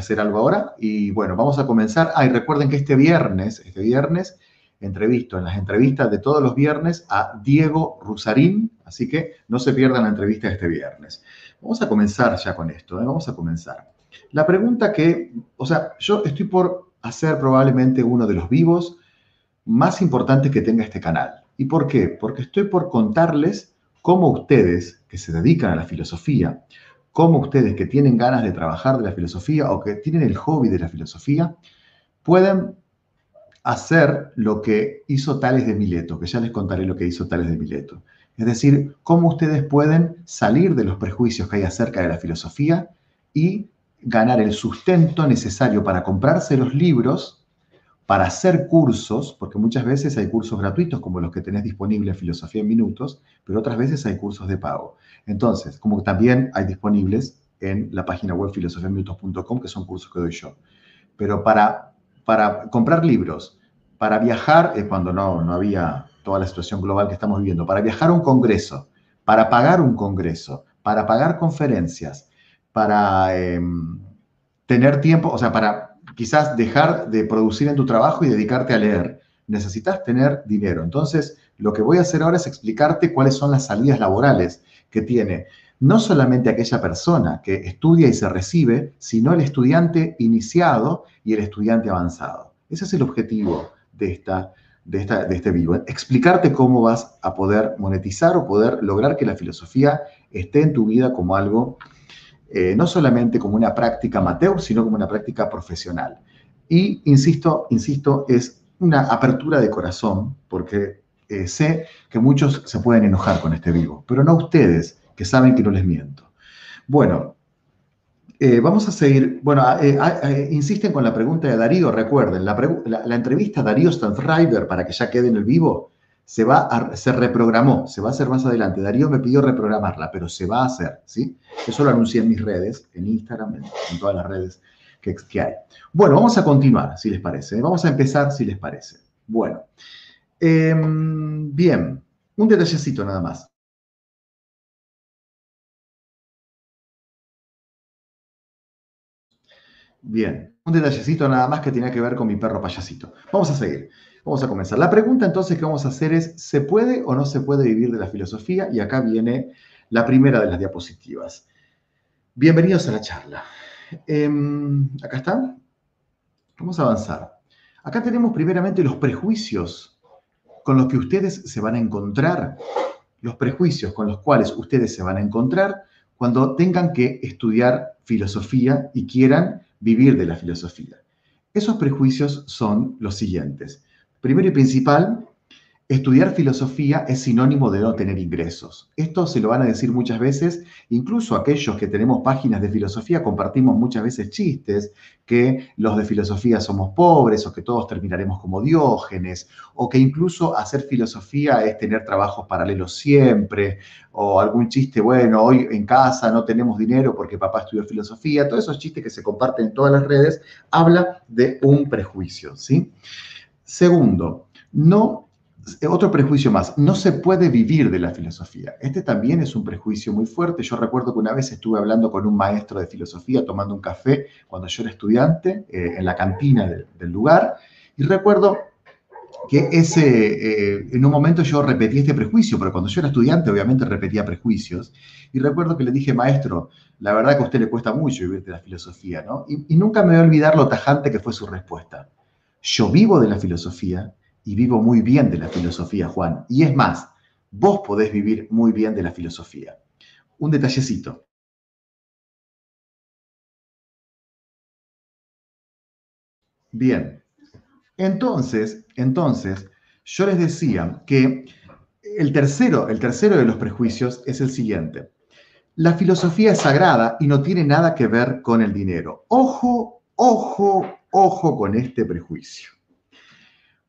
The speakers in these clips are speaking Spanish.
hacer algo ahora y bueno, vamos a comenzar. Ah, y recuerden que este viernes, este viernes, entrevisto en las entrevistas de todos los viernes a Diego Rusarín, así que no se pierdan la entrevista de este viernes. Vamos a comenzar ya con esto, ¿eh? vamos a comenzar. La pregunta que, o sea, yo estoy por hacer probablemente uno de los vivos más importantes que tenga este canal. ¿Y por qué? Porque estoy por contarles cómo ustedes que se dedican a la filosofía, cómo ustedes que tienen ganas de trabajar de la filosofía o que tienen el hobby de la filosofía, pueden hacer lo que hizo Tales de Mileto, que ya les contaré lo que hizo Tales de Mileto. Es decir, cómo ustedes pueden salir de los prejuicios que hay acerca de la filosofía y ganar el sustento necesario para comprarse los libros, para hacer cursos, porque muchas veces hay cursos gratuitos como los que tenés disponibles Filosofía en Minutos, pero otras veces hay cursos de pago. Entonces, como también hay disponibles en la página web filosofiaminutos.com, que son cursos que doy yo. Pero para, para comprar libros, para viajar, eh, cuando no, no había toda la situación global que estamos viviendo, para viajar a un congreso, para pagar un congreso, para pagar conferencias, para em, tener tiempo, o sea, para quizás dejar de producir en tu trabajo y dedicarte a leer. Necesitas tener dinero. Entonces, lo que voy a hacer ahora es explicarte cuáles son las salidas laborales que tiene no solamente aquella persona que estudia y se recibe, sino el estudiante iniciado y el estudiante avanzado. Ese es el objetivo de, esta, de, esta, de este vivo. Explicarte cómo vas a poder monetizar o poder lograr que la filosofía esté en tu vida como algo eh, no solamente como una práctica amateur, sino como una práctica profesional. Y, insisto, insisto, es una apertura de corazón, porque eh, sé que muchos se pueden enojar con este vivo, pero no ustedes, que saben que no les miento. Bueno, eh, vamos a seguir. Bueno, insisten con la pregunta de Darío, recuerden, la, entrevista a Darío Stanfriver, para que ya quede en el vivo, se, va a, se reprogramó, se va a hacer más adelante. Darío me pidió reprogramarla, pero se va a hacer, ¿sí? Eso lo anuncié en mis redes, en Instagram, en, todas las redes que, hay. Bueno, vamos a continuar, si les parece. ¿eh? Vamos a empezar, si les parece. Bueno, em, bien, un detallecito nada más. Bien, un detallecito nada más que tiene que ver con mi perro payasito. Vamos a seguir. Vamos a comenzar. La pregunta entonces que vamos a hacer es, ¿se puede o no se puede vivir de la filosofía? Y acá viene la primera de las diapositivas. Bienvenidos a la charla. Em, acá está. Vamos a avanzar. Acá tenemos primeramente los prejuicios con los que ustedes se van a encontrar, los prejuicios con los cuales ustedes se van a encontrar cuando tengan que estudiar filosofía y quieran vivir de la filosofía. Esos prejuicios son los siguientes. Primero y principal, estudiar filosofía es sinónimo de no tener ingresos. Esto se lo van a decir muchas veces, incluso aquellos que tenemos páginas de filosofía compartimos muchas veces chistes, que los de filosofía somos pobres o que todos terminaremos como diógenes, o que incluso hacer filosofía es tener trabajos paralelos siempre, o algún chiste, bueno, hoy en casa no tenemos dinero porque papá estudió filosofía, todos esos chistes que se comparten en todas las redes, habla de un prejuicio, ¿sí? Segundo, no, otro prejuicio más, no se puede vivir de la filosofía. Este también es un prejuicio muy fuerte. Yo recuerdo que una vez estuve hablando con un maestro de filosofía tomando un café cuando yo era estudiante eh, en la cantina del lugar y recuerdo que ese, eh, en un momento yo repetí este prejuicio, pero cuando yo era estudiante obviamente repetía prejuicios. Y recuerdo que le dije, maestro, la verdad que a usted le cuesta mucho vivir de la filosofía, ¿no? Y, y nunca me voy a olvidar lo tajante que fue su respuesta. Yo vivo de la filosofía y vivo muy bien de la filosofía, Juan. Y es más, vos podés vivir muy bien de la filosofía. Un detallecito. Bien. Entonces, entonces, yo les decía que el tercero, el tercero de los prejuicios es el siguiente. La filosofía es sagrada y no tiene nada que ver con el dinero. Ojo, ojo, Ojo con este prejuicio.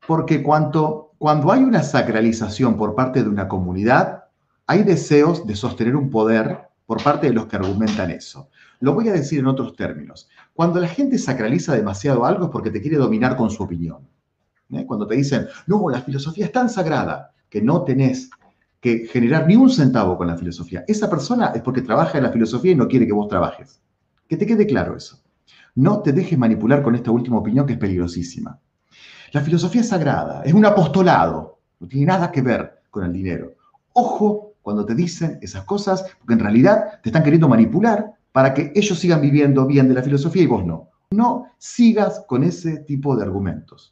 Porque cuando, hay una sacralización por parte de una comunidad, hay deseos de sostener un poder por parte de los que argumentan eso. Lo voy a decir en otros términos. Cuando la gente sacraliza demasiado algo es porque te quiere dominar con su opinión. ¿eh? Cuando te dicen, no, la filosofía es tan sagrada que no tenés que generar ni un centavo con la filosofía. Esa persona es porque trabaja en la filosofía y no quiere que vos trabajes. Que te quede claro eso. No te dejes manipular con esta última opinión que es peligrosísima. La filosofía es sagrada, es un apostolado, no tiene nada que ver con el dinero. Ojo cuando te dicen esas cosas, porque en realidad te están queriendo manipular para que ellos sigan viviendo bien de la filosofía y vos no. No sigas con ese tipo de argumentos.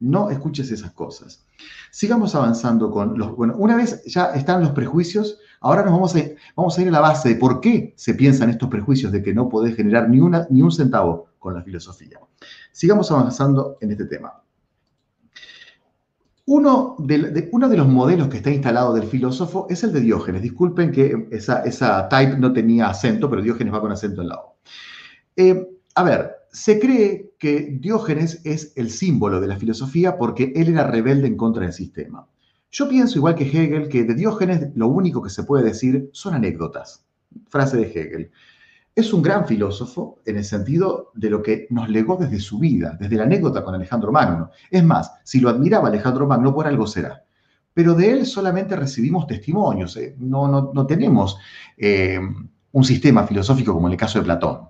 No escuches esas cosas. Sigamos avanzando con los... Bueno, una vez ya están los prejuicios, ahora nos vamos a, vamos a ir a la base de por qué se piensan estos prejuicios de que no podés generar ni, una, ni un centavo con la filosofía. Sigamos avanzando en este tema. Uno de, uno de, los modelos que está instalado del filósofo es el de Diógenes. Disculpen que esa, esa type no tenía acento, pero Diógenes va con acento al lado. Eh, a ver, se cree que Diógenes es el símbolo de la filosofía porque él era rebelde en contra del sistema. Yo pienso, igual que Hegel, que de Diógenes lo único que se puede decir son anécdotas. Frase de Hegel. Es un gran filósofo en el sentido de lo que nos legó desde su vida, desde la anécdota con Alejandro Magno. Es más, si lo admiraba Alejandro Magno, por algo será. Pero de él solamente recibimos testimonios, ¿eh? no, no, tenemos eh, un sistema filosófico como en el caso de Platón.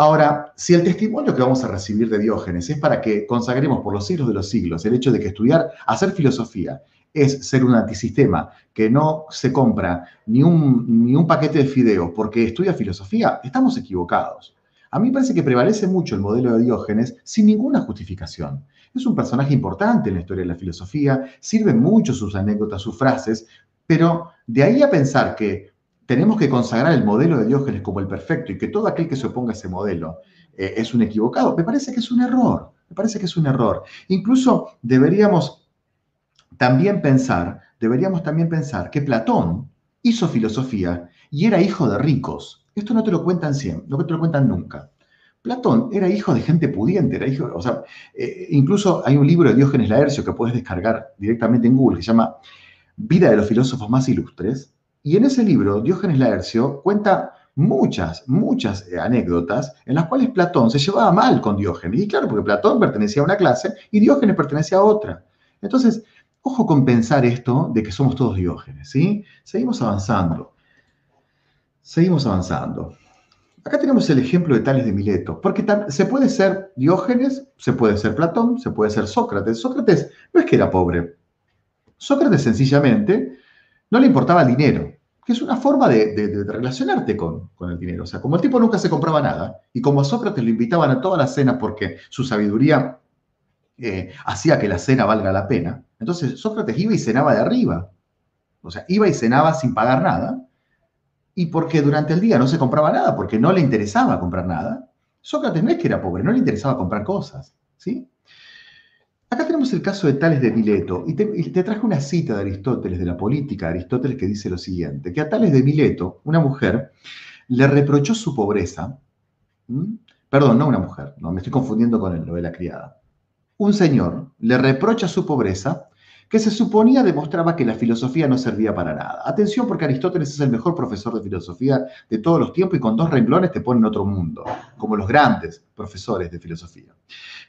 Ahora, si el testimonio que vamos a recibir de Diógenes es para que consagremos por los siglos de los siglos el hecho de que estudiar, hacer filosofía, es ser un antisistema que no se compra ni un, ni un paquete de fideos porque estudia filosofía, estamos equivocados. A mí parece que prevalece mucho el modelo de Diógenes sin ninguna justificación. Es un personaje importante en la historia de la filosofía, sirven mucho sus anécdotas, sus frases, pero de ahí a pensar que tenemos que consagrar el modelo de Diógenes como el perfecto y que todo aquel que se oponga a ese modelo eh, es un equivocado, me parece que es un error, me parece que es un error. Incluso deberíamos también pensar, deberíamos también pensar que Platón hizo filosofía y era hijo de ricos. Esto no te lo cuentan siempre, no te lo cuentan nunca. Platón era hijo de gente pudiente, era hijo, o sea, eh, incluso hay un libro de Diógenes Laercio que puedes descargar directamente en Google que se llama Vida de los filósofos más ilustres, y en ese libro Diógenes Laercio cuenta muchas, muchas eh, anécdotas en las cuales Platón se llevaba mal con Diógenes. Y claro, porque Platón pertenecía a una clase y Diógenes pertenecía a otra. Entonces, Ojo con pensar esto de que somos todos diógenes, ¿sí? Seguimos avanzando. Seguimos avanzando. Acá tenemos el ejemplo de Tales de Mileto, porque se puede ser Diógenes, se puede ser Platón, se puede ser Sócrates. Sócrates no es que era pobre. Sócrates sencillamente no le importaba el dinero, que es una forma de, relacionarte con, el dinero. O sea, como el tipo nunca se compraba nada, y como a Sócrates lo invitaban a todas las cenas porque su sabiduría eh, hacía que la cena valga la pena. Entonces Sócrates iba y cenaba de arriba. O sea, iba y cenaba sin pagar nada. Y porque durante el día no se compraba nada, porque no le interesaba comprar nada. Sócrates no es que era pobre, no le interesaba comprar cosas. ¿sí? Acá tenemos el caso de Tales de Mileto, y te, traje una cita de Aristóteles, de la política de Aristóteles, que dice lo siguiente, que a Tales de Mileto, una mujer, le reprochó su pobreza, perdón, no una mujer, no, me estoy confundiendo con lo de la criada, un señor le reprocha su pobreza, que se suponía demostraba que la filosofía no servía para nada. Atención porque Aristóteles es el mejor profesor de filosofía de todos los tiempos y con dos renglones te pone en otro mundo, como los grandes profesores de filosofía.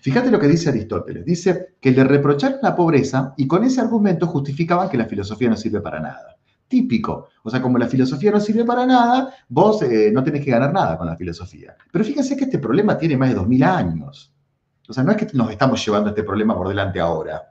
Fíjate lo que dice Aristóteles. Dice que le reprocharon la pobreza y con ese argumento justificaban que la filosofía no sirve para nada. Típico. O sea, como la filosofía no sirve para nada, vos eh, no tenés que ganar nada con la filosofía. Pero fíjense que este problema tiene más de 2000 años. O sea, no es que nos estamos llevando este problema por delante ahora.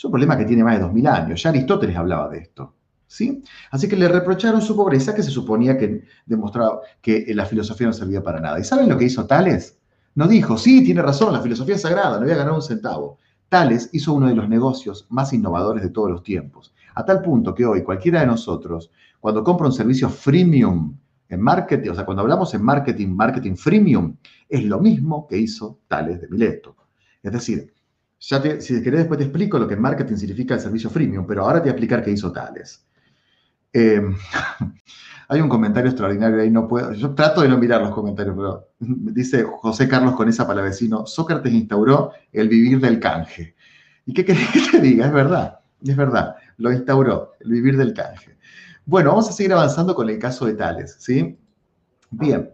Es un problema que tiene más de 2000 años. Ya Aristóteles hablaba de esto. ¿sí? Así que le reprocharon su pobreza que se suponía que demostraba que la filosofía no servía para nada. ¿Y saben lo que hizo Tales? No dijo, sí, tiene razón, la filosofía es sagrada, no voy a ganar un centavo. Tales hizo uno de los negocios más innovadores de todos los tiempos. A tal punto que hoy cualquiera de nosotros, cuando compra un servicio freemium en marketing, o sea, cuando hablamos en marketing, marketing freemium, es lo mismo que hizo Tales de Mileto. Es decir, ya si querés después te explico lo que en marketing significa el servicio freemium, pero ahora te voy a explicar qué hizo Tales. Em, hay un comentario extraordinario ahí, no puedo, yo trato de no mirar los comentarios, pero dice José Carlos con esa para vecino, Sócrates instauró el vivir del canje. ¿Y qué querés que te diga? Es verdad, es verdad, lo instauró, el vivir del canje. Bueno, vamos a seguir avanzando con el caso de Tales, ¿sí? Bien,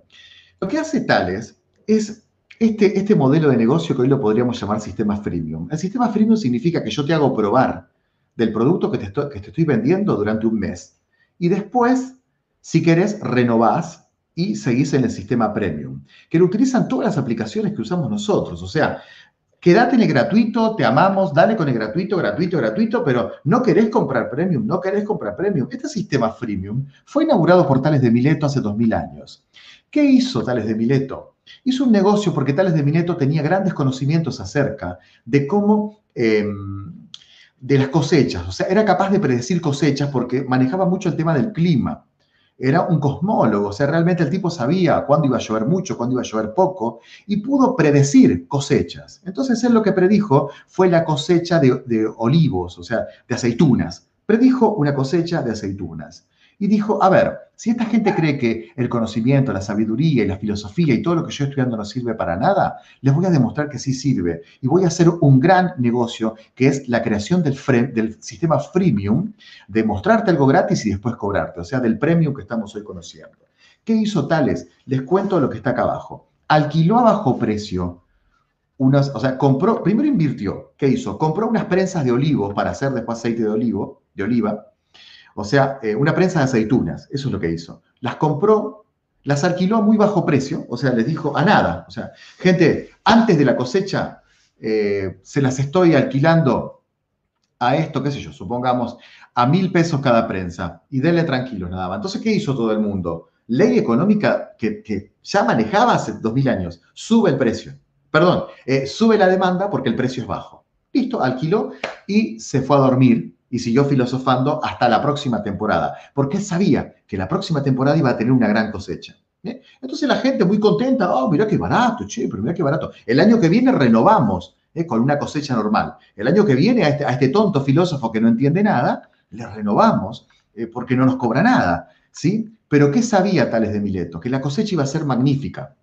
lo que hace Tales es este, este modelo de negocio que hoy lo podríamos llamar sistema freemium. El sistema freemium significa que yo te hago probar del producto que te estoy, que te estoy vendiendo durante un mes. Y después, si querés, renovás y seguís en el sistema premium, que lo utilizan todas las aplicaciones que usamos nosotros. O sea, quédate en el gratuito, te amamos, dale con el gratuito, gratuito, gratuito, pero no querés comprar premium, no querés comprar premium. Este sistema freemium fue inaugurado por Tales de Mileto hace 2000 años. ¿Qué hizo Tales de Mileto? Hizo un negocio porque Tales de Mileto tenía grandes conocimientos acerca de cómo... Em, de las cosechas, o sea, era capaz de predecir cosechas porque manejaba mucho el tema del clima era un cosmólogo, o sea, realmente el tipo sabía cuándo iba a llover mucho, cuándo iba a llover poco, y pudo predecir cosechas. Entonces él lo que predijo fue la cosecha de, de olivos, o sea, de aceitunas. Predijo una cosecha de aceitunas y dijo, a ver, si esta gente cree que el conocimiento, la sabiduría y la filosofía y todo lo que yo estoy estudiando no sirve para nada, les voy a demostrar que sí sirve. Y voy a hacer un gran negocio que es la creación del, sistema freemium, de mostrarte algo gratis y después cobrarte, o sea, del premium que estamos hoy conociendo. ¿Qué hizo Tales? Les cuento lo que está acá abajo. Alquiló a bajo precio unas, o sea, compró, primero invirtió, ¿qué hizo? Compró unas prensas de olivos para hacer después aceite de olivo, de oliva, o sea, eh, una prensa de aceitunas, eso es lo que hizo. Las compró, las alquiló a muy bajo precio, o sea, les dijo a nada. O sea, gente, antes de la cosecha, eh, se las estoy alquilando a esto, qué sé yo, supongamos, a mil pesos cada prensa y denle tranquilos nada más. Entonces, ¿qué hizo todo el mundo? Ley económica que, ya manejaba hace dos mil años, sube el precio. Perdón, eh, sube la demanda porque el precio es bajo. Listo, alquiló y se fue a dormir y siguió filosofando hasta la próxima temporada, porque sabía que la próxima temporada iba a tener una gran cosecha. Entonces la gente muy contenta, oh, mira qué barato, che, pero mira qué barato. El año que viene renovamos ¿eh? con una cosecha normal. El año que viene a este, este, tonto filósofo que no entiende nada, le renovamos eh, porque no nos cobra nada, ¿sí? Pero ¿qué sabía Tales de Mileto? Que la cosecha iba a ser magnífica.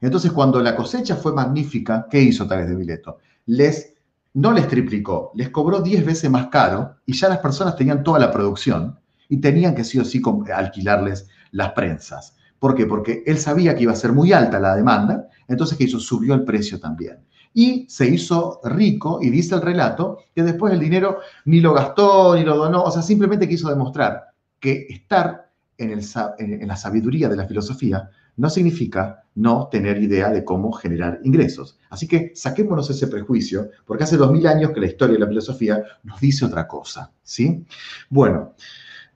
Entonces cuando la cosecha fue magnífica, ¿qué hizo Tales de Mileto? Les no les triplicó, les cobró 10 veces más caro y ya las personas tenían toda la producción y tenían que sí o sí alquilarles las prensas. ¿Por qué? Porque él sabía que iba a ser muy alta la demanda, entonces ¿qué hizo? Subió el precio también. Y se hizo rico y dice el relato que después el dinero ni lo gastó ni lo donó, o sea, simplemente quiso demostrar que estar en la sabiduría de la filosofía no significa no tener idea de cómo generar ingresos. Así que saquémonos ese prejuicio, porque hace dos mil años que la historia de la filosofía nos dice otra cosa, ¿sí? Bueno,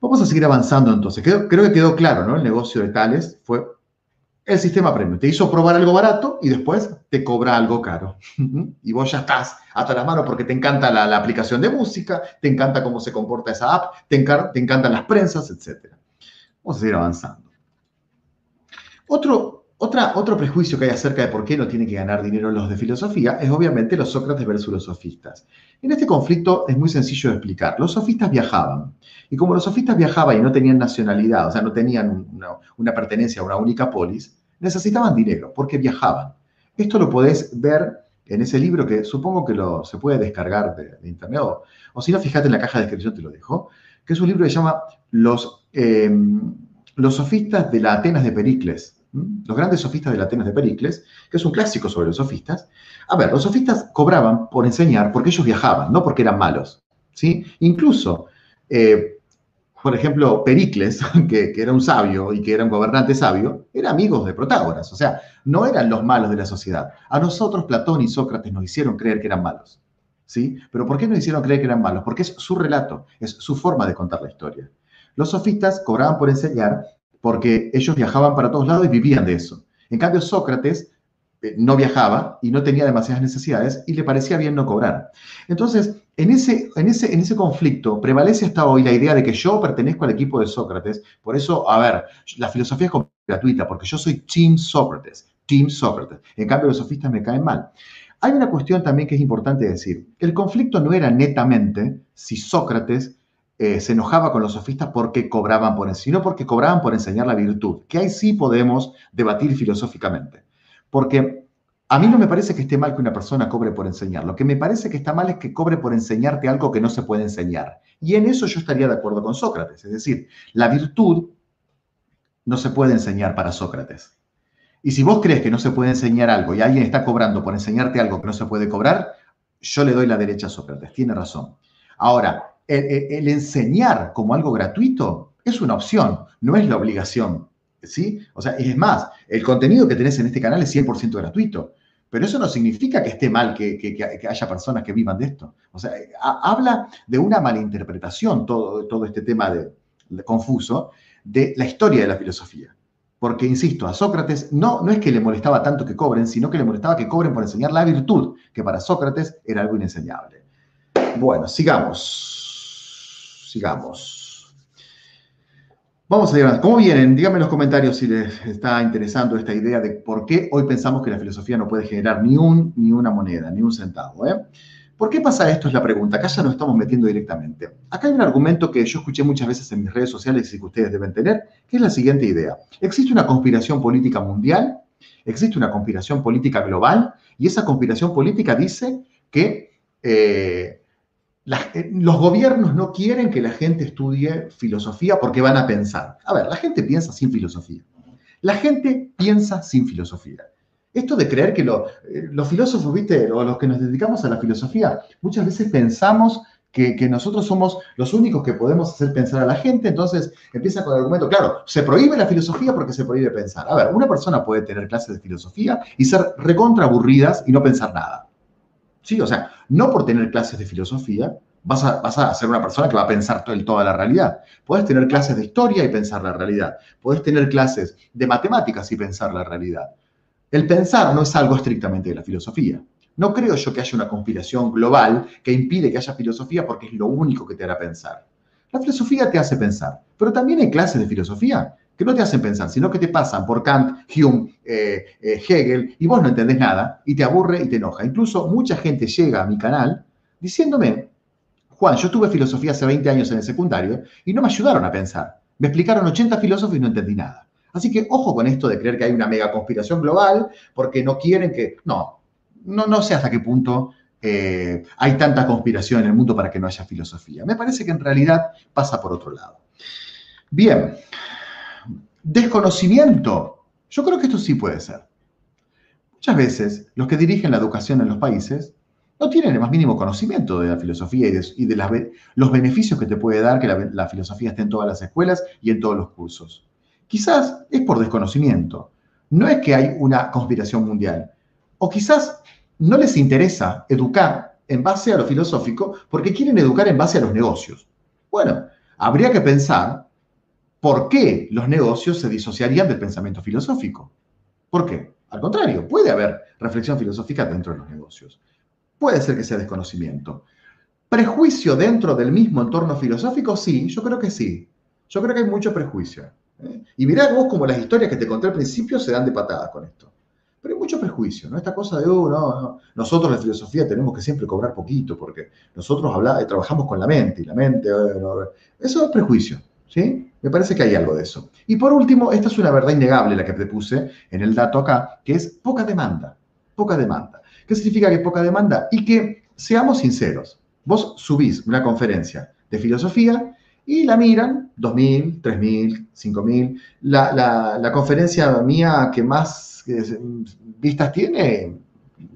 vamos a seguir avanzando entonces. Creo, que quedó claro, ¿no? El negocio de Tales fue el sistema premium. Te hizo probar algo barato y después te cobra algo caro. y vos ya estás hasta las manos porque te encanta la, aplicación de música, te encanta cómo se comporta esa app, te, te encantan las prensas, etc. Vamos a seguir avanzando. Otro, otra, otro prejuicio que hay acerca de por qué no tienen que ganar dinero los de filosofía es obviamente los Sócrates versus los sofistas. En este conflicto es muy sencillo de explicar. Los sofistas viajaban. Y como los sofistas viajaban y no tenían nacionalidad, o sea, no tenían una, pertenencia a una única polis, necesitaban dinero porque viajaban. Esto lo podés ver en ese libro que supongo que lo, se puede descargar de, internet, o, si no, fíjate en la caja de descripción, te lo dejo, que es un libro que se llama Los, eh, los sofistas de la Atenas de Pericles, los grandes sofistas de la Atenas de Pericles, que es un clásico sobre los sofistas. A ver, los sofistas cobraban por enseñar porque ellos viajaban, no porque eran malos. ¿sí? Incluso, eh, por ejemplo, Pericles, que, era un sabio y que era un gobernante sabio, era amigo de Protágoras, o sea, no eran los malos de la sociedad. A nosotros Platón y Sócrates nos hicieron creer que eran malos. ¿sí? Pero ¿por qué nos hicieron creer que eran malos? Porque es su relato, es su forma de contar la historia. Los sofistas cobraban por enseñar porque ellos viajaban para todos lados y vivían de eso. En cambio, Sócrates eh, no viajaba y no tenía demasiadas necesidades y le parecía bien no cobrar. Entonces, en ese, en ese, en ese conflicto prevalece hasta hoy la idea de que yo pertenezco al equipo de Sócrates. Por eso, a ver, la filosofía es gratuita, porque yo soy Team Sócrates, Team Sócrates. En cambio, los sofistas me caen mal. Hay una cuestión también que es importante decir. El conflicto no era netamente si Sócrates eh, se enojaba con los sofistas porque cobraban por enseñar, sino porque cobraban por enseñar la virtud, que ahí sí podemos debatir filosóficamente. Porque a mí no me parece que esté mal que una persona cobre por enseñar. Lo que me parece que está mal es que cobre por enseñarte algo que no se puede enseñar. Y en eso yo estaría de acuerdo con Sócrates. Es decir, la virtud no se puede enseñar para Sócrates. Y si vos crees que no se puede enseñar algo y alguien está cobrando por enseñarte algo que no se puede cobrar, yo le doy la derecha a Sócrates. Tiene razón. Ahora, el, enseñar como algo gratuito es una opción, no es la obligación ¿Sí? O sea, es más, el contenido que tenés en este canal es 100% gratuito. Pero eso no significa que esté mal que, haya personas que vivan de esto. O sea, habla de una malinterpretación todo, todo este tema de, confuso de la historia de la filosofía. Porque, insisto, a Sócrates no, no es que le molestaba tanto que cobren, sino que le molestaba que cobren por enseñar la virtud, que para Sócrates era algo inenseñable. Bueno, sigamos. Sigamos. Vamos a ir ¿Cómo vienen? Díganme en los comentarios si les está interesando esta idea de por qué hoy pensamos que la filosofía no puede generar ni, un, ni una moneda, ni un centavo. ¿eh? ¿Por qué pasa esto? Es la pregunta. Acá ya nos estamos metiendo directamente. Acá hay un argumento que yo escuché muchas veces en mis redes sociales y que ustedes deben tener, que es la siguiente idea. Existe una conspiración política mundial, existe una conspiración política global, y esa conspiración política dice que eh, eh, los gobiernos no quieren que la gente estudie filosofía porque van a pensar. A ver, la gente piensa sin filosofía. La gente piensa sin filosofía. Esto de creer que eh, los filósofos, viste, o los que nos dedicamos a la filosofía, muchas veces pensamos que, que, nosotros somos los únicos que podemos hacer pensar a la gente, entonces empieza con el argumento, claro, se prohíbe la filosofía porque se prohíbe pensar. A ver, una persona puede tener clases de filosofía y ser recontra aburridas y no pensar nada. ¿Sí? O sea, no por tener clases de filosofía vas a, vas a ser una persona que va a pensar toda la realidad. Puedes tener clases de historia y pensar la realidad. Puedes tener clases de matemáticas y pensar la realidad. El pensar no es algo estrictamente de la filosofía. No creo yo que haya una conspiración global que impide que haya filosofía porque es lo único que te hará pensar. La filosofía te hace pensar, pero también hay clases de filosofía que no te hacen pensar, sino que te pasan por Kant, Hume, eh, eh, Hegel, y vos no entendés nada, y te aburre y te enoja. Incluso mucha gente llega a mi canal diciéndome, Juan, yo tuve filosofía hace 20 años en el secundario y no me ayudaron a pensar. Me explicaron 80 filósofos y no entendí nada. Así que ojo con esto de creer que hay una mega conspiración global porque no quieren que... No, no, no sé hasta qué punto eh, hay tanta conspiración en el mundo para que no haya filosofía. Me parece que en realidad pasa por otro lado. Bien, Desconocimiento. Yo creo que esto sí puede ser. Muchas veces los que dirigen la educación en los países no tienen el más mínimo conocimiento de la filosofía y de, los beneficios que te puede dar que la, filosofía esté en todas las escuelas y en todos los cursos. Quizás es por desconocimiento. No es que hay una conspiración mundial. O quizás no les interesa educar en base a lo filosófico porque quieren educar en base a los negocios. Bueno, habría que pensar ¿Por qué los negocios se disociarían del pensamiento filosófico? ¿Por qué? Al contrario, puede haber reflexión filosófica dentro de los negocios. Puede ser que sea desconocimiento. ¿Prejuicio dentro del mismo entorno filosófico? Sí, yo creo que sí. Yo creo que hay mucho prejuicio. ¿eh? Y mirá vos como las historias que te conté al principio se dan de patadas con esto. Pero hay mucho prejuicio, ¿no? Esta cosa de, oh, no, no. nosotros en filosofía tenemos que siempre cobrar poquito porque nosotros trabajamos con la mente y la mente, eso es prejuicio, ¿sí? Me parece que hay algo de eso. Y por último, esta es una verdad innegable la que te puse en el dato acá, que es poca demanda. Poca demanda. ¿Qué significa que poca demanda? Y que, seamos sinceros, vos subís una conferencia de filosofía y la miran 2.000, 3.000, 5.000. La, la, la conferencia mía que más eh, vistas tiene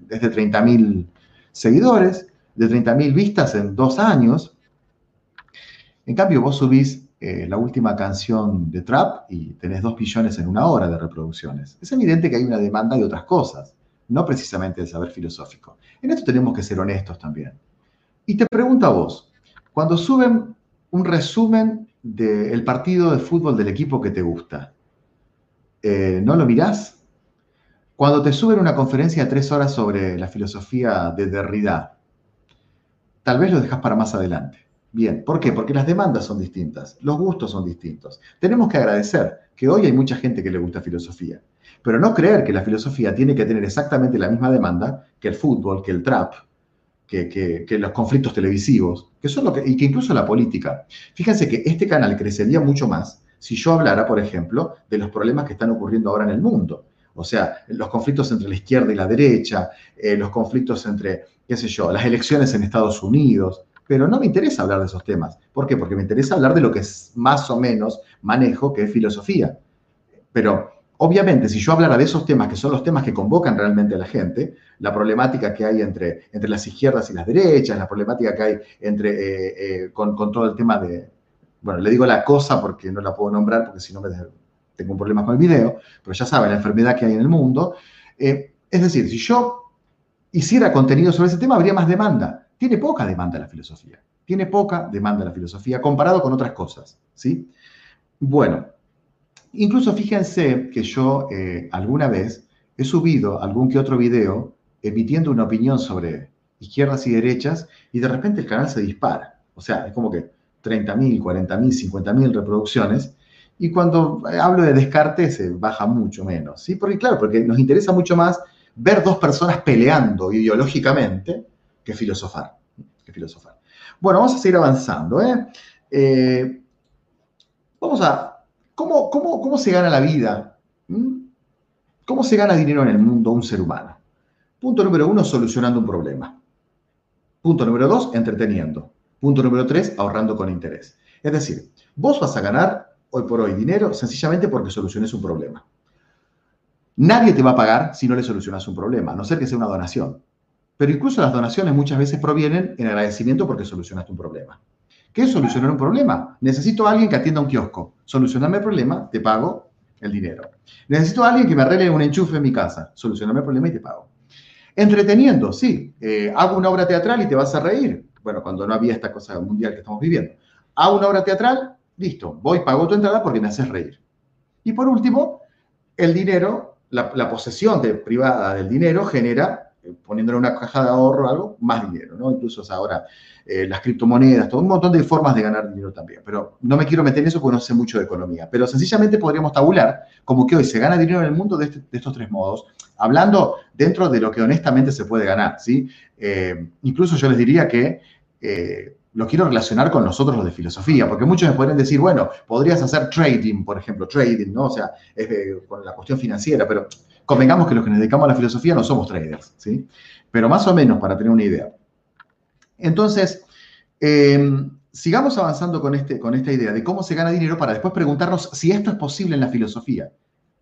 es de 30.000 seguidores, de 30.000 vistas en dos años. En cambio, vos subís eh, la última canción de Trap y tenés dos billones en una hora de reproducciones. Es evidente que hay una demanda de otras cosas, no precisamente del saber filosófico. En esto tenemos que ser honestos también. Y te pregunto a vos, cuando suben un resumen del partido de fútbol del equipo que te gusta, eh, ¿no lo mirás? Cuando te suben una conferencia de tres horas sobre la filosofía de Derrida, tal vez lo dejas para más adelante. Bien, ¿por qué? Porque las demandas son distintas, los gustos son distintos. Tenemos que agradecer que hoy hay mucha gente que le gusta filosofía, pero no creer que la filosofía tiene que tener exactamente la misma demanda que el fútbol, que el trap, que, los conflictos televisivos, que son lo que, y que incluso la política. Fíjense que este canal crecería mucho más si yo hablara, por ejemplo, de los problemas que están ocurriendo ahora en el mundo. O sea, los conflictos entre la izquierda y la derecha, eh, los conflictos entre, qué sé yo, las elecciones en Estados Unidos pero no me interesa hablar de esos temas. ¿Por qué? Porque me interesa hablar de lo que es más o menos manejo, que es filosofía. Pero obviamente, si yo hablara de esos temas, que son los temas que convocan realmente a la gente, la problemática que hay entre, entre las izquierdas y las derechas, la problemática que hay entre, eh, eh, con, todo el tema de, bueno, le digo la cosa porque no la puedo nombrar, porque si no me, tengo un problema con el video, pero ya saben la enfermedad que hay en el mundo. Eh, es decir, si yo hiciera contenido sobre ese tema, habría más demanda. Tiene poca demanda la filosofía. Tiene poca demanda la filosofía comparado con otras cosas, ¿sí? Bueno, incluso fíjense que yo eh, alguna vez he subido algún que otro video emitiendo una opinión sobre izquierdas y derechas y de repente el canal se dispara. O sea, es como que 30.000, 40.000, 50.000 reproducciones y cuando hablo de Descartes se baja mucho menos, ¿sí? Porque claro, porque nos interesa mucho más ver dos personas peleando ideológicamente que filosofar. Que filosofar. Bueno, vamos a seguir avanzando. ¿eh? eh vamos a... ¿cómo, cómo, se gana la vida? ¿Mm? ¿Cómo se gana dinero en el mundo un ser humano? Punto número uno, solucionando un problema. Punto número dos, entreteniendo. Punto número tres, ahorrando con interés. Es decir, vos vas a ganar hoy por hoy dinero sencillamente porque soluciones un problema. Nadie te va a pagar si no le solucionas un problema, a no ser que sea una donación. Pero incluso las donaciones muchas veces provienen en agradecimiento porque solucionaste un problema. ¿Qué es solucionar un problema? Necesito a alguien que atienda un kiosco. Solucioname el problema, te pago el dinero. Necesito a alguien que me arregle un enchufe en mi casa. Solucioname el problema y te pago. Entreteniendo, sí. Eh, hago una obra teatral y te vas a reír. Bueno, cuando no había esta cosa mundial que estamos viviendo. Hago una obra teatral, listo. Voy, pago tu entrada porque me haces reír. Y por último, el dinero la, posesión privada del dinero genera, poniéndole una caja de ahorro o algo, más dinero, ¿no? Incluso ahora eh, las criptomonedas, todo un montón de formas de ganar dinero también. Pero no me quiero meter en eso porque no sé mucho de economía. Pero sencillamente podríamos tabular como que hoy se gana dinero en el mundo de, este, estos tres modos, hablando dentro de lo que honestamente se puede ganar, ¿sí? Eh, incluso yo les diría que lo quiero relacionar con nosotros los de filosofía, porque muchos me podrían decir, bueno, podrías hacer trading, por ejemplo, trading, ¿no? O sea, con la cuestión financiera, pero convengamos que los que nos dedicamos a la filosofía no somos traders, ¿sí? Pero más o menos para tener una idea. Entonces, em, sigamos avanzando con, este, con esta idea de cómo se gana dinero para después preguntarnos si esto es posible en la filosofía.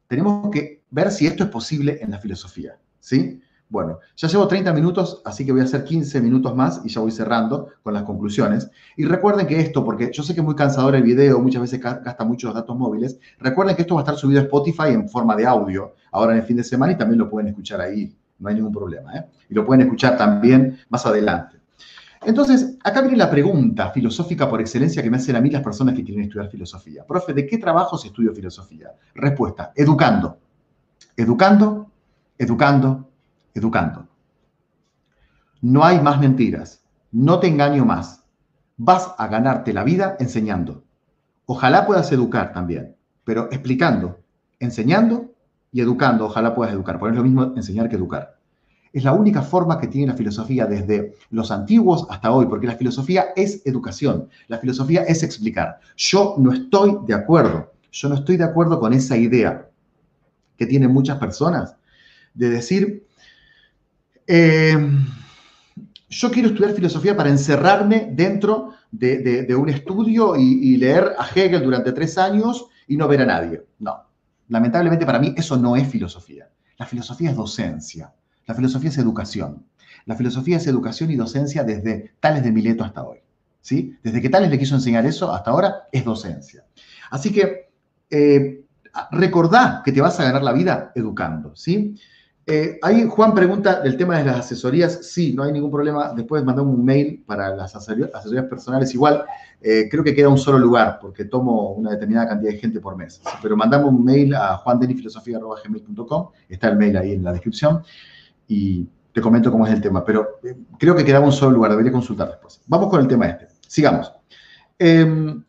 Tenemos que ver si esto es posible en la filosofía, ¿sí? Bueno, ya llevo 30 minutos, así que voy a hacer 15 minutos más y ya voy cerrando con las conclusiones. Y recuerden que esto, porque yo sé que es muy cansador el video, muchas veces gasta muchos datos móviles, recuerden que esto va a estar subido a Spotify en forma de audio ahora en el fin de semana y también lo pueden escuchar ahí, no hay ningún problema. ¿eh? Y lo pueden escuchar también más adelante. Entonces, acá viene la pregunta filosófica por excelencia que me hacen a mí las personas que quieren estudiar filosofía. Profe, ¿de qué trabajo se estudio filosofía? Respuesta, educando. Educando, educando, educando. No hay más mentiras. No te engaño más. Vas a ganarte la vida enseñando. Ojalá puedas educar también, pero explicando, enseñando y educando. Ojalá puedas educar, porque es lo mismo enseñar que educar. Es la única forma que tiene la filosofía desde los antiguos hasta hoy, porque la filosofía es educación, la filosofía es explicar. Yo no estoy de acuerdo, yo no estoy de acuerdo con esa idea que tienen muchas personas de decir, eh, yo quiero estudiar filosofía para encerrarme dentro de, un estudio y, leer a Hegel durante tres años y no ver a nadie. No, lamentablemente para mí eso no es filosofía. La filosofía es docencia. La filosofía es educación. La filosofía es educación y docencia desde Tales de Mileto hasta hoy. ¿sí? Desde que Tales le quiso enseñar eso hasta ahora es docencia. Así que eh, que te vas a ganar la vida educando. ¿sí? Eh, ahí Juan pregunta del tema de las asesorías. Sí, no hay ningún problema. Después mandamos un mail para las asesorías, personales. Igual, eh, creo que queda un solo lugar porque tomo una determinada cantidad de gente por mes. Pero mandamos un mail a juandenifilosofía.gmail.com. Está el mail ahí en la descripción. Y te comento cómo es el tema. Pero eh, creo que quedaba un solo lugar. Debería consultar después. Vamos con el tema este. Sigamos. Em,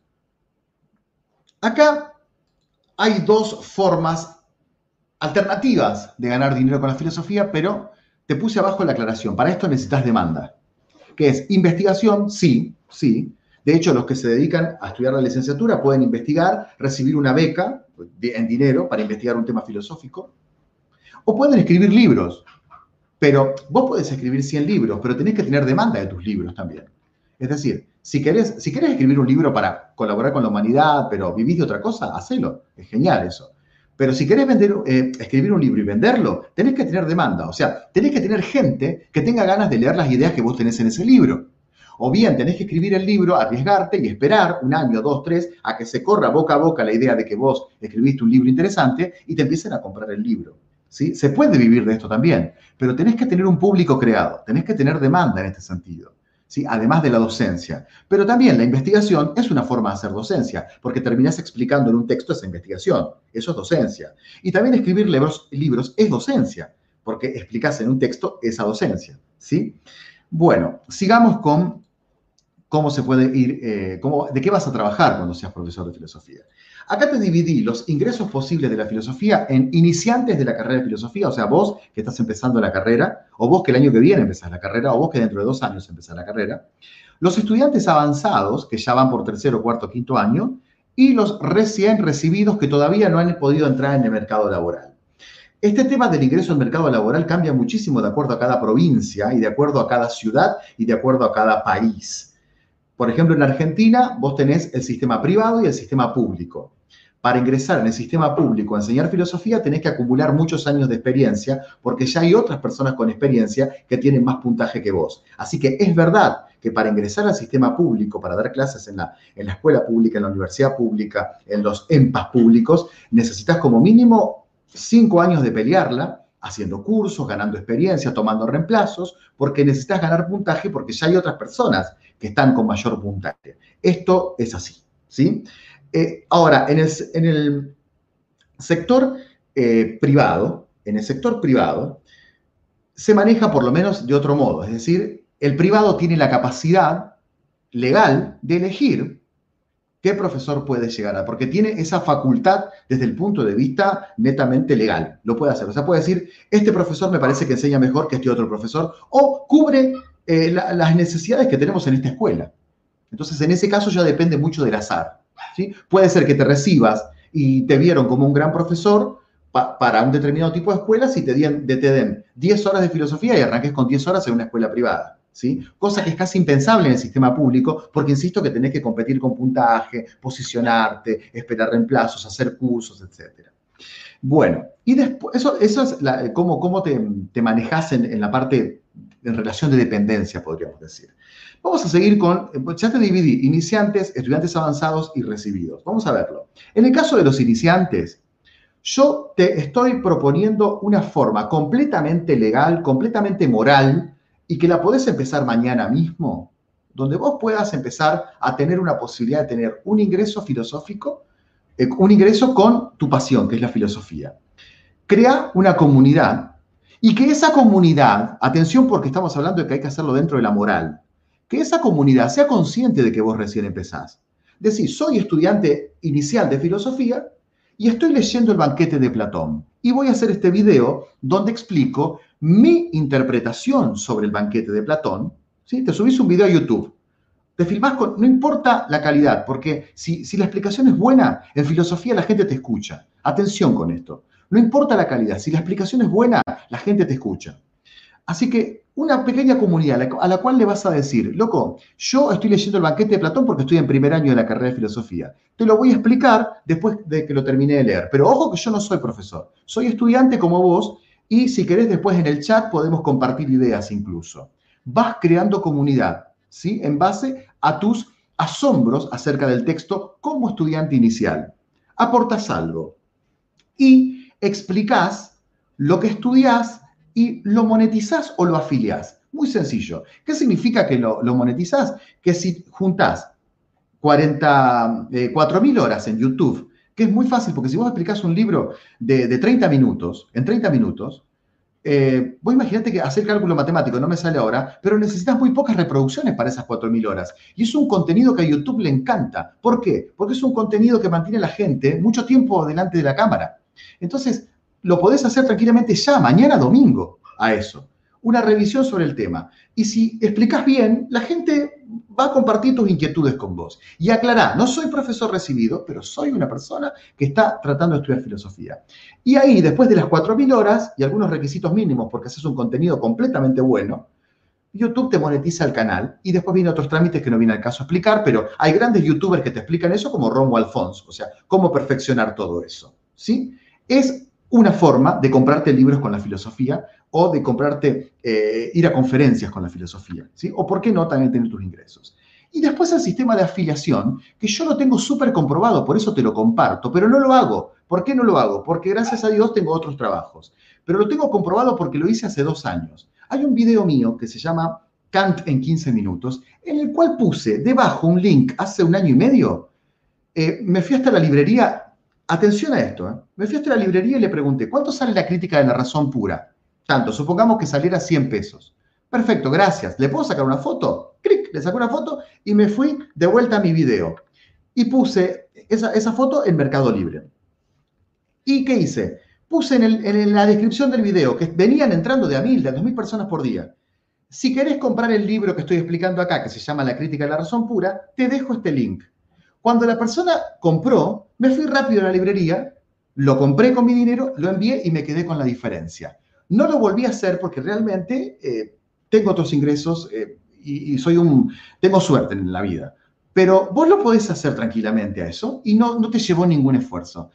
acá hay dos formas alternativas de ganar dinero con la filosofía, pero te puse abajo la aclaración. Para esto necesitas demanda, que es investigación, sí, sí. De hecho, los que se dedican a estudiar la licenciatura pueden investigar, recibir una beca en dinero para investigar un tema filosófico, o pueden escribir libros. Pero vos podés escribir 100 libros, pero tenés que tener demanda de tus libros también. Es decir, si querés, si querés escribir un libro para colaborar con la humanidad, pero vivís de otra cosa, hacelo. Es genial eso. Pero si querés vender, eh, escribir un libro y venderlo, tenés que tener demanda. O sea, tenés que tener gente que tenga ganas de leer las ideas que vos tenés en ese libro. O bien tenés que escribir el libro, arriesgarte y esperar un año, dos, tres, a que se corra boca a boca la idea de que vos escribiste un libro interesante y te empiecen a comprar el libro. ¿sí? Se puede vivir de esto también, pero tenés que tener un público creado, tenés que tener demanda en este sentido. ¿Sí? además de la docencia. Pero también la investigación es una forma de hacer docencia, porque terminás explicando en un texto esa investigación. Eso es docencia. Y también escribir libros, libros es docencia, porque explicas en un texto esa docencia. ¿sí? Bueno, sigamos con cómo se puede ir, eh, cómo, de qué vas a trabajar cuando seas profesor de filosofía. Acá te dividí los ingresos posibles de la filosofía en iniciantes de la carrera de filosofía, o sea, vos que estás empezando la carrera, o vos que el año que viene empezás la carrera, o vos que dentro de dos años empezás la carrera, los estudiantes avanzados, que ya van por tercero, cuarto, quinto año, y los recién recibidos que todavía no han podido entrar en el mercado laboral. Este tema del ingreso al mercado laboral cambia muchísimo de acuerdo a cada provincia y de acuerdo a cada ciudad y de acuerdo a cada país. Por ejemplo, en Argentina vos tenés el sistema privado y el sistema público. Para ingresar en el sistema público a enseñar filosofía tenés que acumular muchos años de experiencia porque ya hay otras personas con experiencia que tienen más puntaje que vos. Así que es verdad que para ingresar al sistema público, para dar clases en la, en la escuela pública, en la universidad pública, en los EMPAS públicos, necesitas como mínimo cinco años de pelearla, haciendo cursos, ganando experiencia, tomando reemplazos, porque necesitas ganar puntaje porque ya hay otras personas que están con mayor puntaje. Esto es así, ¿sí? Eh, ahora, en el, sector eh, privado, en el sector privado, se maneja por lo menos de otro modo, es decir, el privado tiene la capacidad legal de elegir qué profesor puede llegar a, porque tiene esa facultad desde el punto de vista netamente legal, lo puede hacer. O sea, puede decir, este profesor me parece que enseña mejor que este otro profesor, o cubre eh, las necesidades que tenemos en esta escuela. Entonces, en ese caso ya depende mucho del azar. ¿sí? Puede ser que te recibas y te vieron como un gran profesor para un determinado tipo de escuelas y te, te den 10 horas de filosofía y arranques con 10 horas en una escuela privada. Cosa que es casi impensable en el sistema público, porque insisto que tenés que competir con puntaje, posicionarte, esperar reemplazos, hacer cursos, etc. Bueno, y después, eso, eso es cómo, cómo te, te manejas en, la parte, en relación de dependencia, podríamos decir. Vamos a seguir con, ya te dividí, iniciantes, estudiantes avanzados y recibidos. Vamos a verlo. En el caso de los iniciantes, yo te estoy proponiendo una forma completamente legal, completamente moral, y que la podés empezar mañana mismo, donde vos puedas empezar a tener una posibilidad de tener un ingreso filosófico, eh, un ingreso con tu pasión, que es la filosofía. Crea una comunidad y que esa comunidad, atención porque estamos hablando de que hay que hacerlo dentro de la moral, que esa comunidad sea consciente de que vos recién empezás. Decís, soy estudiante inicial de filosofía y estoy leyendo el banquete de Platón. Y voy a hacer este video donde explico mi interpretación sobre el banquete de Platón, ¿sí? te subís un video a YouTube, te filmás con, no importa la calidad, porque si, si la explicación es buena, en filosofía la gente te escucha. Atención con esto. No importa la calidad, si la explicación es buena, la gente te escucha. Así que una pequeña comunidad a la cual le vas a decir, loco, yo estoy leyendo el banquete de Platón porque estoy en primer año de la carrera de filosofía. Te lo voy a explicar después de que lo terminé de leer. Pero ojo que yo no soy profesor, soy estudiante como vos y si querés después en el chat podemos compartir ideas incluso. Vas creando comunidad, ¿sí? En base a tus asombros acerca del texto como estudiante inicial. Aportas algo y explicás lo que estudias y lo monetizás o lo afiliás. Muy sencillo. ¿Qué significa que lo, lo monetizás? Que si juntás 44.000 horas en YouTube que es muy fácil, porque si vos explicás un libro de, de 30 minutos, en 30 minutos, eh, vos imaginate que hacer cálculo matemático no me sale ahora, pero necesitas muy pocas reproducciones para esas 4.000 horas. Y es un contenido que a YouTube le encanta. ¿Por qué? Porque es un contenido que mantiene a la gente mucho tiempo delante de la cámara. Entonces, lo podés hacer tranquilamente ya, mañana domingo, a eso una revisión sobre el tema. Y si explicas bien, la gente va a compartir tus inquietudes con vos. Y aclará, no soy profesor recibido, pero soy una persona que está tratando de estudiar filosofía. Y ahí, después de las 4.000 horas y algunos requisitos mínimos, porque haces un contenido completamente bueno, YouTube te monetiza el canal y después vienen otros trámites que no viene al caso explicar, pero hay grandes youtubers que te explican eso como Romo Alfonso, o sea, cómo perfeccionar todo eso. ¿sí? Es una forma de comprarte libros con la filosofía o de comprarte, eh, ir a conferencias con la filosofía, ¿sí? O por qué no también tener tus ingresos. Y después el sistema de afiliación, que yo lo tengo súper comprobado, por eso te lo comparto, pero no lo hago. ¿Por qué no lo hago? Porque gracias a Dios tengo otros trabajos. Pero lo tengo comprobado porque lo hice hace dos años. Hay un video mío que se llama Kant en 15 minutos, en el cual puse debajo un link hace un año y medio. Eh, me fui hasta la librería, atención a esto, ¿eh? me fui hasta la librería y le pregunté, ¿cuánto sale la crítica de la razón pura? Tanto, supongamos que saliera 100 pesos. Perfecto, gracias. ¿Le puedo sacar una foto? Clic, le saco una foto y me fui de vuelta a mi video. Y puse esa, esa foto en Mercado Libre. ¿Y qué hice? Puse en, en, la descripción del video que venían entrando de a mil, de a dos mil personas por día. Si querés comprar el libro que estoy explicando acá, que se llama La crítica de la razón pura, te dejo este link. Cuando la persona compró, me fui rápido a la librería, lo compré con mi dinero, lo envié y me quedé con la diferencia. No lo volví a hacer porque realmente eh, tengo otros ingresos eh, y, soy un, tengo suerte en la vida. Pero vos lo podés hacer tranquilamente a eso y no, no te llevó ningún esfuerzo.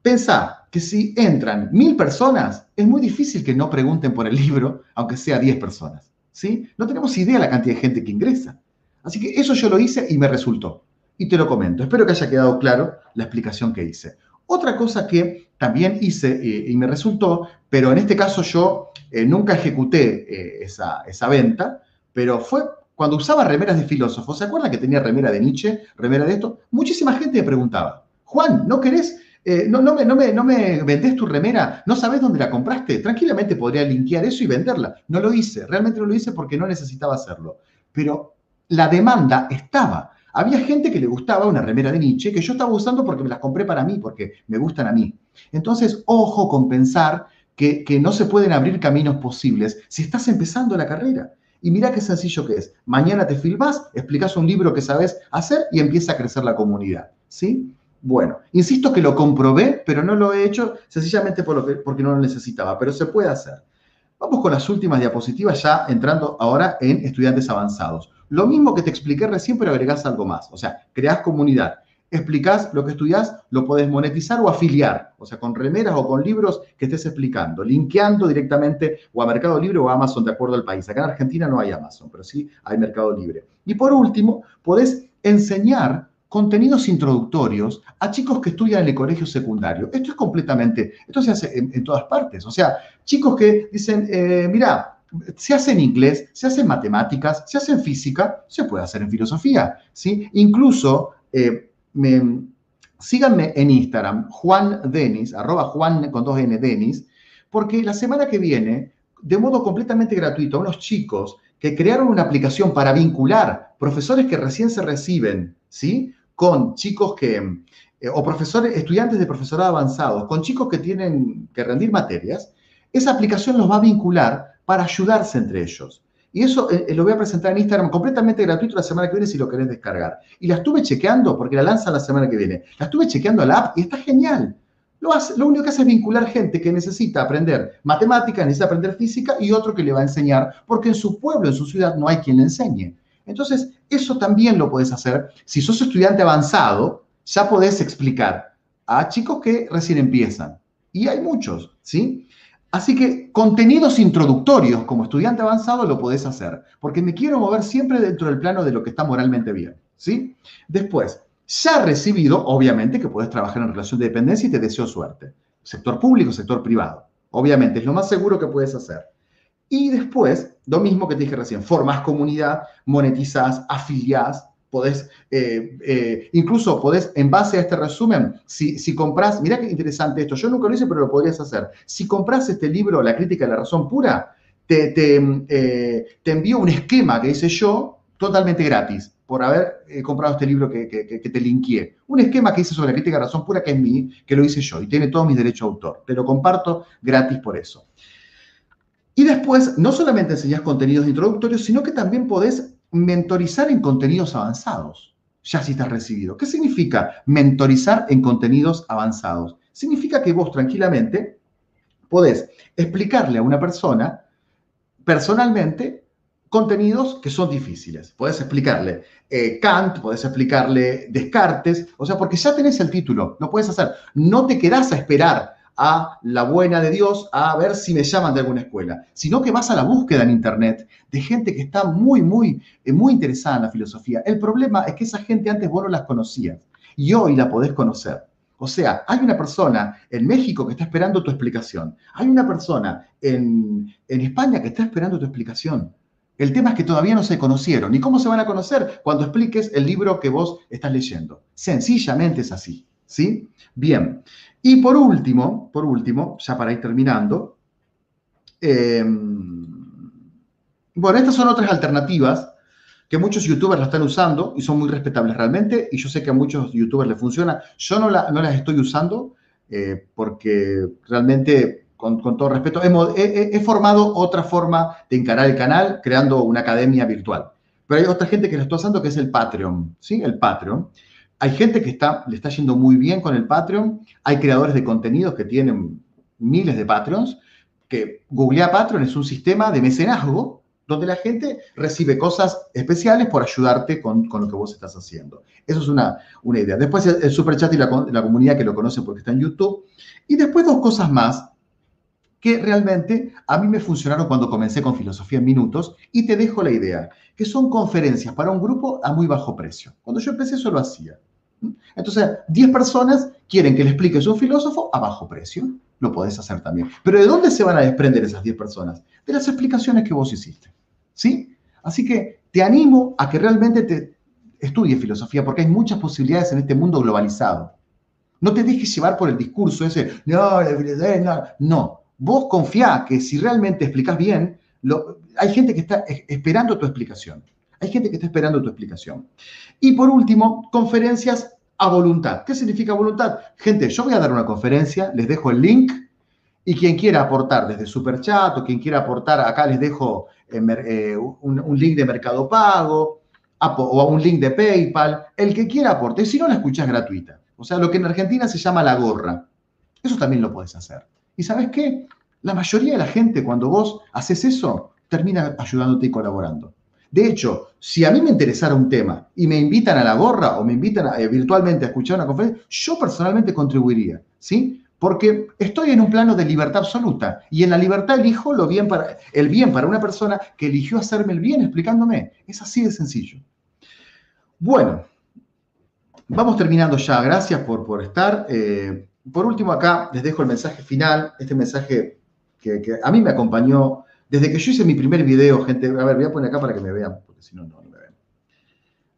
Pensá que si entran mil personas, es muy difícil que no pregunten por el libro, aunque sea diez personas. ¿sí? No tenemos idea de la cantidad de gente que ingresa. Así que eso yo lo hice y me resultó. Y te lo comento. Espero que haya quedado claro la explicación que hice. Otra cosa que también hice eh, y me resultó, pero en este caso yo eh, nunca ejecuté eh, esa, esa venta, pero fue cuando usaba remeras de filósofos. ¿Se acuerdan que tenía remera de Nietzsche, remera de esto? Muchísima gente me preguntaba, Juan, ¿no querés no, no, me, no, me, no me vendés tu remera, no sabes dónde la compraste, tranquilamente podría linkear eso y venderla. No lo hice, realmente no lo hice porque no necesitaba hacerlo. Pero la demanda estaba. Había gente que le gustaba una remera de Nietzsche que yo estaba usando porque me las compré para mí, porque me gustan a mí. Entonces, ojo con pensar que, que no se pueden abrir caminos posibles si estás empezando la carrera. Y mira qué sencillo que es. Mañana te filmás, explicas un libro que sabes hacer y empieza a crecer la comunidad. ¿Sí? Bueno, insisto que lo comprobé, pero no lo he hecho sencillamente por lo que, porque no lo necesitaba, pero se puede hacer. Vamos con las últimas diapositivas, ya entrando ahora en estudiantes avanzados. Lo mismo que te expliqué recién, pero agregás algo más. O sea, creás comunidad, explicás lo que estudiás, lo podés monetizar o afiliar, o sea, con remeras o con libros que estés explicando, linkeando directamente o a Mercado Libre o a Amazon de acuerdo al país. Acá en Argentina no hay Amazon, pero sí hay Mercado Libre. Y por último, podés enseñar contenidos introductorios a chicos que estudian en el colegio secundario. Esto es completamente, esto se hace en, todas partes. O sea, chicos que dicen, eh, mira, se hace en inglés, se hace en matemáticas, se hace en física, se puede hacer en filosofía, ¿sí? Incluso, eh, me, síganme en Instagram, Juan Denis, arroba Juan con dos N Denis, porque la semana que viene, de modo completamente gratuito, unos chicos que crearon una aplicación para vincular profesores que recién se reciben, ¿sí? con chicos que, eh, o profesores, estudiantes de profesorado avanzados, con chicos que tienen que rendir materias, esa aplicación los va a vincular para ayudarse entre ellos. Y eso eh, eh, lo voy a presentar en Instagram completamente gratuito la semana que viene si lo querés descargar. Y la estuve chequeando, porque la lanzan la semana que viene. La estuve chequeando la app y está genial. Lo, lo único que hace es vincular gente que necesita aprender matemática, necesita aprender física y otro que le va a enseñar, porque en su pueblo, en su ciudad, no hay quien le enseñe. Entonces, eso también lo puedes hacer. Si sos estudiante avanzado, ya podés explicar a chicos que recién empiezan. Y hay muchos, ¿sí? Así que contenidos introductorios como estudiante avanzado lo podés hacer, porque me quiero mover siempre dentro del plano de lo que está moralmente bien, ¿sí? Después, ya recibido, obviamente que puedes trabajar en relación de dependencia y te deseo suerte. Sector público, sector privado. Obviamente, es lo más seguro que puedes hacer. Y después, lo mismo que te dije recién, formas comunidad, monetizás, afiliás, podés, eh, eh, incluso podés, en base a este resumen, si, compras, mira qué interesante esto, yo nunca lo hice, pero lo podrías hacer. Si compras este libro, La crítica de la razón pura, te, te, eh, te envío un esquema que hice yo totalmente gratis por haber comprado este libro que, que, te linkeé. Un esquema que hice sobre la crítica de razón pura que es mí, que lo hice yo y tiene todos mis derechos de autor. Te lo comparto gratis por eso. Y después, no solamente enseñas contenidos introductorios, sino que también podés mentorizar en contenidos avanzados, ya si estás recibido. ¿Qué significa mentorizar en contenidos avanzados? Significa que vos tranquilamente podés explicarle a una persona personalmente contenidos que son difíciles. Podés explicarle eh, Kant, podés explicarle Descartes, o sea, porque ya tenés el título, lo puedes hacer. No te quedás a esperar a la buena de Dios a ver si me llaman de alguna escuela, sino que vas a la búsqueda en Internet de gente que está muy, muy, eh, muy interesada en la filosofía. El problema es que esa gente antes vos no las conocías y hoy la podés conocer. O sea, hay una persona en México que está esperando tu explicación. Hay una persona en, en España que está esperando tu explicación. El tema es que todavía no se conocieron. ¿Y cómo se van a conocer? Cuando expliques el libro que vos estás leyendo. Sencillamente es así. ¿Sí? Bien. Y por último, por último, ya para ir terminando, em, bueno, estas son otras alternativas que muchos youtubers la están usando y son muy respetables realmente, y yo sé que a muchos youtubers les funciona. Yo no, no las estoy usando eh, porque realmente, con, todo respeto, he, formado otra forma de encarar el canal creando una academia virtual. Pero hay otra gente que lo está usando que es el Patreon, ¿sí? El Patreon. Hay gente que está, le está yendo muy bien con el Patreon. Hay creadores de contenidos que tienen miles de Patreons. Que googlea Patreon es un sistema de mecenazgo donde la gente recibe cosas especiales por ayudarte con, lo que vos estás haciendo. Eso es una, idea. Después el, super chat y la, la, comunidad que lo conoce porque está en YouTube. Y después dos cosas más que realmente a mí me funcionaron cuando comencé con Filosofía en Minutos y te dejo la idea, que son conferencias para un grupo a muy bajo precio. Cuando yo empecé eso lo hacía. Entonces, 10 personas quieren que le expliques un filósofo a bajo precio. Lo podés hacer también. Pero ¿de dónde se van a desprender esas 10 personas? De las explicaciones que vos hiciste. ¿Sí? Así que te animo a que realmente te estudies filosofía porque hay muchas posibilidades en este mundo globalizado. No te dejes llevar por el discurso ese, no, no, no. Vos confía que si realmente explicas bien, hay gente que está esperando tu explicación. Hay gente que está esperando tu explicación. Y por último, conferencias a voluntad. ¿Qué significa voluntad? Gente, yo voy a dar una conferencia, les dejo el link y quien quiera aportar desde Superchat o quien quiera aportar, acá les dejo eh, eh, un, link de Mercado Pago o un link de PayPal, el que quiera aporte. Si no, la escuchas gratuita. O sea, lo que en Argentina se llama la gorra. Eso también lo puedes hacer. ¿Y sabes qué? La mayoría de la gente, cuando vos haces eso, termina ayudándote y colaborando. De hecho, si a mí me interesara un tema y me invitan a la gorra o me invitan eh, virtualmente a escuchar una conferencia, yo personalmente contribuiría, ¿sí? Porque estoy en un plano de libertad absoluta y en la libertad elijo lo bien para, el bien para una persona que eligió hacerme el bien explicándome. Es así de sencillo. Bueno, vamos terminando ya. Gracias por, por estar. Eh, por último, acá les dejo el mensaje final, este mensaje que, a mí me acompañó desde que yo hice mi primer video, gente. A ver, voy a poner acá para que me vean, porque si no, no me ven.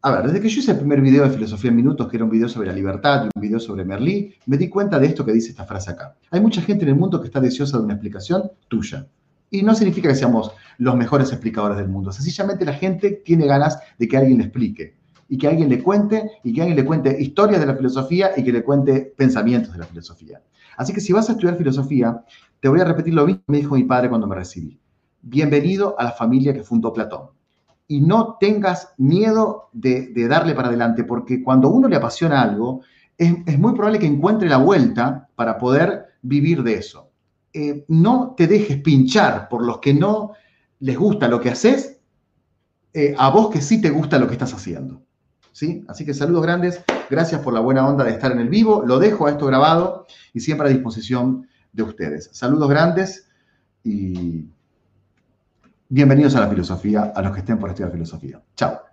A ver, desde que yo hice el primer video de Filosofía en Minutos, que era un video sobre la libertad, un video sobre Merlí, me di cuenta de esto que dice esta frase acá. Hay mucha gente en el mundo que está deseosa de una explicación tuya. Y no significa que seamos los mejores explicadores del mundo. Sencillamente la gente tiene ganas de que alguien le explique y que alguien le cuente y que alguien le cuente historias de la filosofía y que le cuente pensamientos de la filosofía. Así que si vas a estudiar filosofía, te voy a repetir lo mismo que me dijo mi padre cuando me recibí. Bienvenido a la familia que fundó Platón. Y no tengas miedo de, darle para adelante, porque cuando uno le apasiona algo, es, muy probable que encuentre la vuelta para poder vivir de eso. Eh, no te dejes pinchar por los que no les gusta lo que haces, eh, a vos que sí te gusta lo que estás haciendo. Así que saludos grandes, gracias por la buena onda de estar en el vivo, lo dejo a esto grabado y siempre a disposición de ustedes. Saludos grandes y bienvenidos a la filosofía, a los que estén por estudiar filosofía. Chao.